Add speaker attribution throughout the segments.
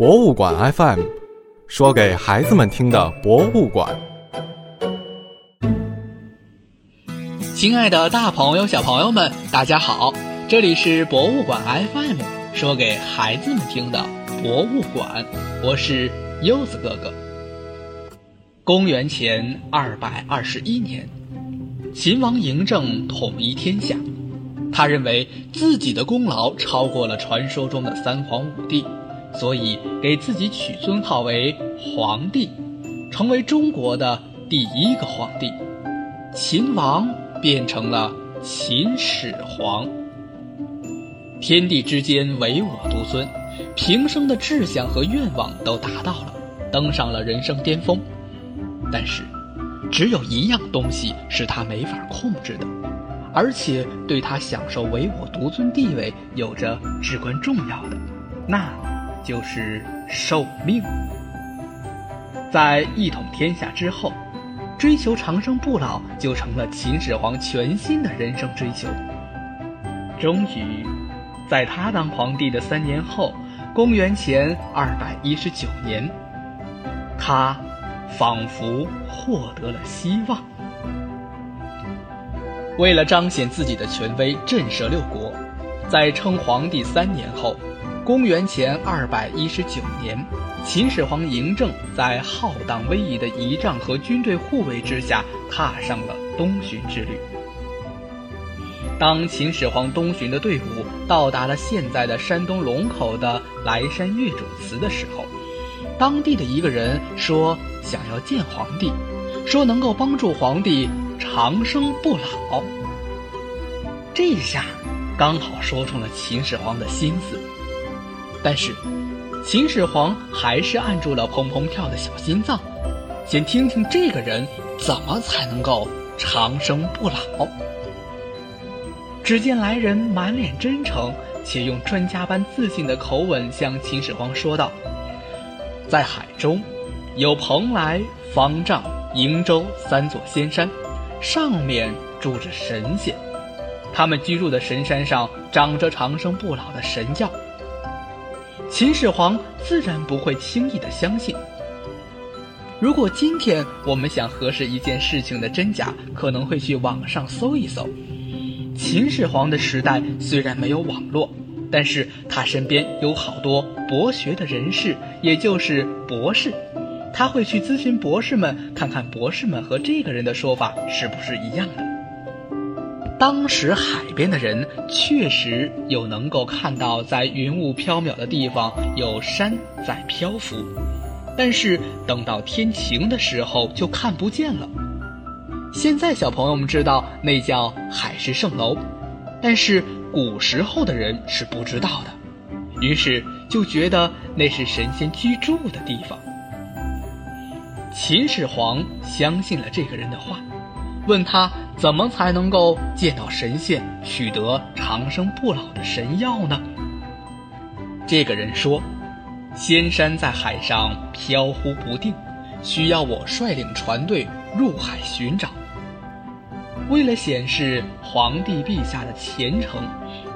Speaker 1: 博物馆 FM，说给孩子们听的博物馆。
Speaker 2: 亲爱的，大朋友、小朋友们，大家好！这里是博物馆 FM，说给孩子们听的博物馆。我是柚子哥哥。公元前二百二十一年，秦王嬴政统一天下。他认为自己的功劳超过了传说中的三皇五帝，所以给自己取尊号为皇帝，成为中国的第一个皇帝。秦王变成了秦始皇。天地之间唯我独尊，平生的志向和愿望都达到了，登上了人生巅峰。但是，只有一样东西是他没法控制的。而且对他享受唯我独尊地位有着至关重要的，那就是寿命。在一统天下之后，追求长生不老就成了秦始皇全新的人生追求。终于，在他当皇帝的三年后，公元前二百一十九年，他仿佛获得了希望。为了彰显自己的权威，震慑六国，在称皇帝三年后，公元前二百一十九年，秦始皇嬴政在浩荡威仪的仪仗和军队护卫之下，踏上了东巡之旅。当秦始皇东巡的队伍到达了现在的山东龙口的莱山月主祠的时候，当地的一个人说想要见皇帝，说能够帮助皇帝。长生不老，这下刚好说中了秦始皇的心思。但是，秦始皇还是按住了砰砰跳的小心脏，先听听这个人怎么才能够长生不老。只见来人满脸真诚，且用专家般自信的口吻向秦始皇说道：“在海中，有蓬莱、方丈、瀛洲三座仙山。”上面住着神仙，他们居住的神山上长着长生不老的神药。秦始皇自然不会轻易的相信。如果今天我们想核实一件事情的真假，可能会去网上搜一搜。秦始皇的时代虽然没有网络，但是他身边有好多博学的人士，也就是博士。他会去咨询博士们，看看博士们和这个人的说法是不是一样的。当时海边的人确实有能够看到，在云雾飘渺的地方有山在漂浮，但是等到天晴的时候就看不见了。现在小朋友们知道那叫海市蜃楼，但是古时候的人是不知道的，于是就觉得那是神仙居住的地方。秦始皇相信了这个人的话，问他怎么才能够见到神仙，取得长生不老的神药呢？这个人说：“仙山在海上飘忽不定，需要我率领船队入海寻找。为了显示皇帝陛下的虔诚，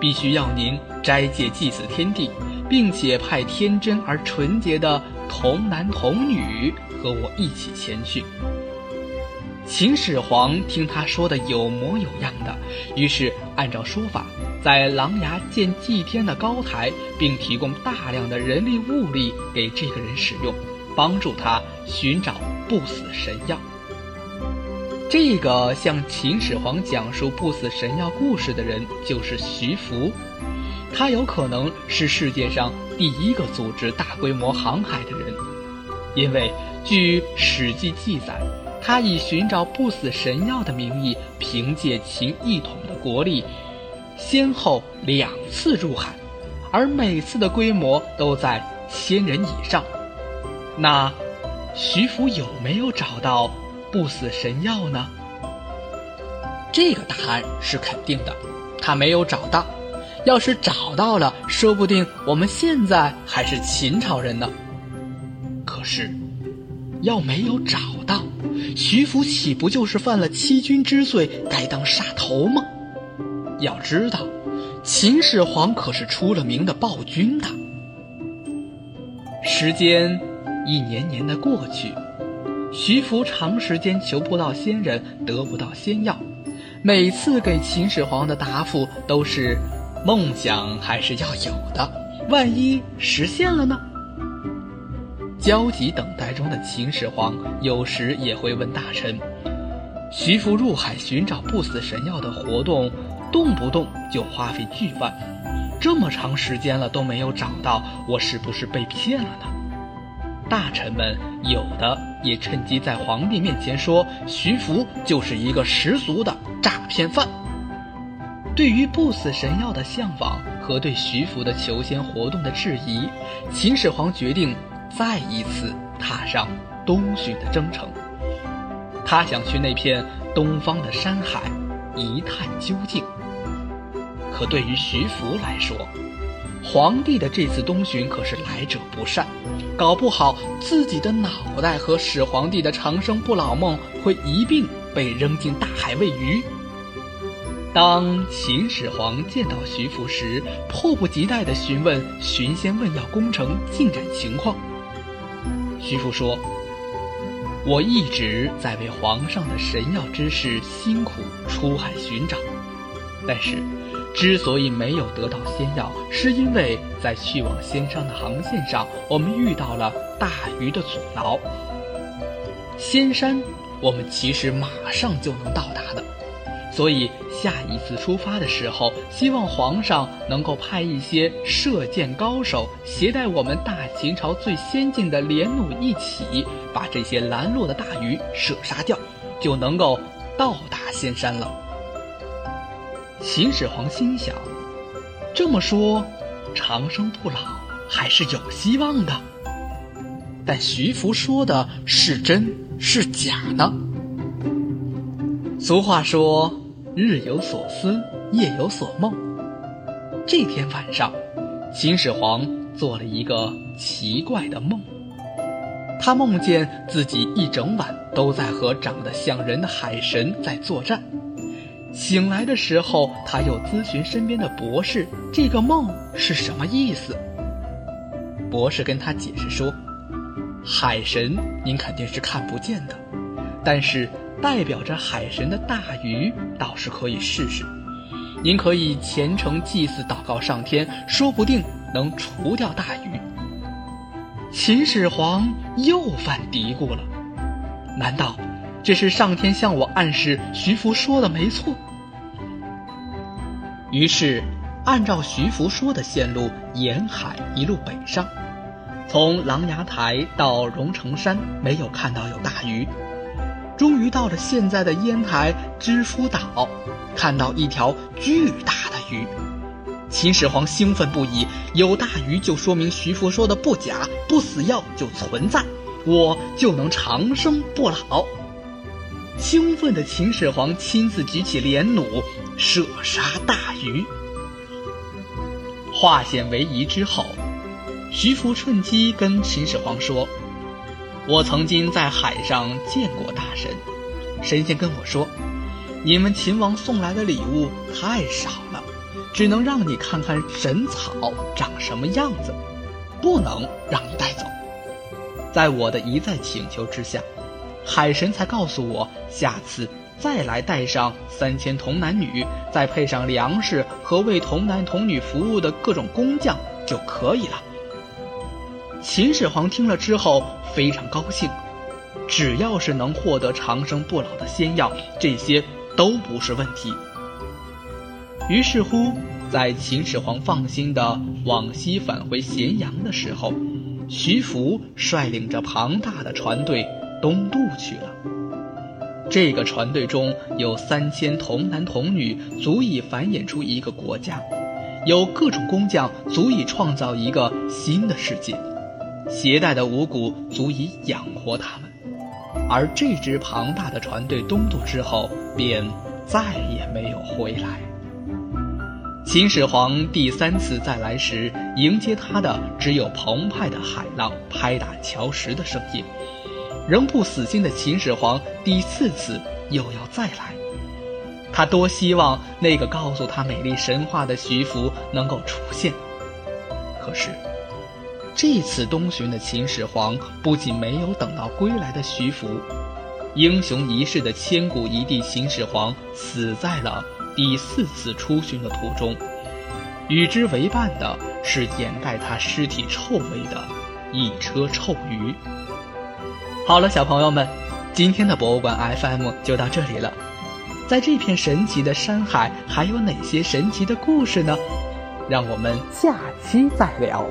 Speaker 2: 必须要您斋戒祭祀天地，并且派天真而纯洁的。”童男童女和我一起前去。秦始皇听他说的有模有样的，于是按照说法，在琅琊建祭天的高台，并提供大量的人力物力给这个人使用，帮助他寻找不死神药。这个向秦始皇讲述不死神药故事的人，就是徐福。他有可能是世界上第一个组织大规模航海的人，因为据《史记》记载，他以寻找不死神药的名义，凭借秦一统的国力，先后两次入海，而每次的规模都在千人以上。那徐福有没有找到不死神药呢？这个答案是肯定的，他没有找到。要是找到了，说不定我们现在还是秦朝人呢。可是，要没有找到，徐福岂不就是犯了欺君之罪，该当杀头吗？要知道，秦始皇可是出了名的暴君呐。时间一年年的过去，徐福长时间求不到仙人，得不到仙药，每次给秦始皇的答复都是：梦想还是要有的，万一实现了呢？焦急等待中的秦始皇有时也会问大臣：徐福入海寻找不死神药的活动，动不动就花费巨万。这么长时间了都没有找到，我是不是被骗了呢？大臣们有的也趁机在皇帝面前说徐福就是一个十足的诈骗犯。对于不死神药的向往和对徐福的求仙活动的质疑，秦始皇决定再一次踏上东巡的征程。他想去那片东方的山海一探究竟。可对于徐福来说，皇帝的这次东巡可是来者不善，搞不好自己的脑袋和始皇帝的长生不老梦会一并被扔进大海喂鱼。当秦始皇见到徐福时，迫不及待地询问寻仙问药工程进展情况。徐福说：“我一直在为皇上的神药之事辛苦出海寻找，但是。”之所以没有得到仙药，是因为在去往仙山的航线上，我们遇到了大鱼的阻挠。仙山，我们其实马上就能到达的，所以下一次出发的时候，希望皇上能够派一些射箭高手，携带我们大秦朝最先进的连弩一起，把这些拦路的大鱼射杀掉，就能够到达仙山了。秦始皇心想：“这么说，长生不老还是有希望的。”但徐福说的是真是假呢？俗话说：“日有所思，夜有所梦。”这天晚上，秦始皇做了一个奇怪的梦。他梦见自己一整晚都在和长得像人的海神在作战。醒来的时候，他又咨询身边的博士：“这个梦是什么意思？”博士跟他解释说：“海神您肯定是看不见的，但是代表着海神的大鱼倒是可以试试。您可以虔诚祭祀、祷告上天，说不定能除掉大鱼。”秦始皇又犯嘀咕了：“难道？”这是上天向我暗示，徐福说的没错。于是，按照徐福说的线路沿海一路北上，从琅琊台到荣成山，没有看到有大鱼。终于到了现在的烟台知夫岛，看到一条巨大的鱼。秦始皇兴奋不已，有大鱼就说明徐福说的不假，不死药就存在，我就能长生不老。兴奋的秦始皇亲自举起连弩，射杀大鱼。化险为夷之后，徐福趁机跟秦始皇说：“我曾经在海上见过大神，神仙跟我说，你们秦王送来的礼物太少了，只能让你看看神草长什么样子，不能让你带走。在我的一再请求之下。”海神才告诉我，下次再来带上三千童男女，再配上粮食和为童男童女服务的各种工匠就可以了。秦始皇听了之后非常高兴，只要是能获得长生不老的仙药，这些都不是问题。于是乎，在秦始皇放心的往西返回咸阳的时候，徐福率领着庞大的船队。东渡去了。这个船队中有三千童男童女，足以繁衍出一个国家；有各种工匠，足以创造一个新的世界；携带的五谷足以养活他们。而这支庞大的船队东渡之后，便再也没有回来。秦始皇第三次再来时，迎接他的只有澎湃的海浪拍打礁石的声音。仍不死心的秦始皇第四次又要再来，他多希望那个告诉他美丽神话的徐福能够出现。可是，这次东巡的秦始皇不仅没有等到归来的徐福，英雄一世的千古一帝秦始皇死在了第四次出巡的途中，与之为伴的是掩盖他尸体臭味的一车臭鱼。好了，小朋友们，今天的博物馆 FM 就到这里了。在这片神奇的山海，还有哪些神奇的故事呢？让我们下期再聊。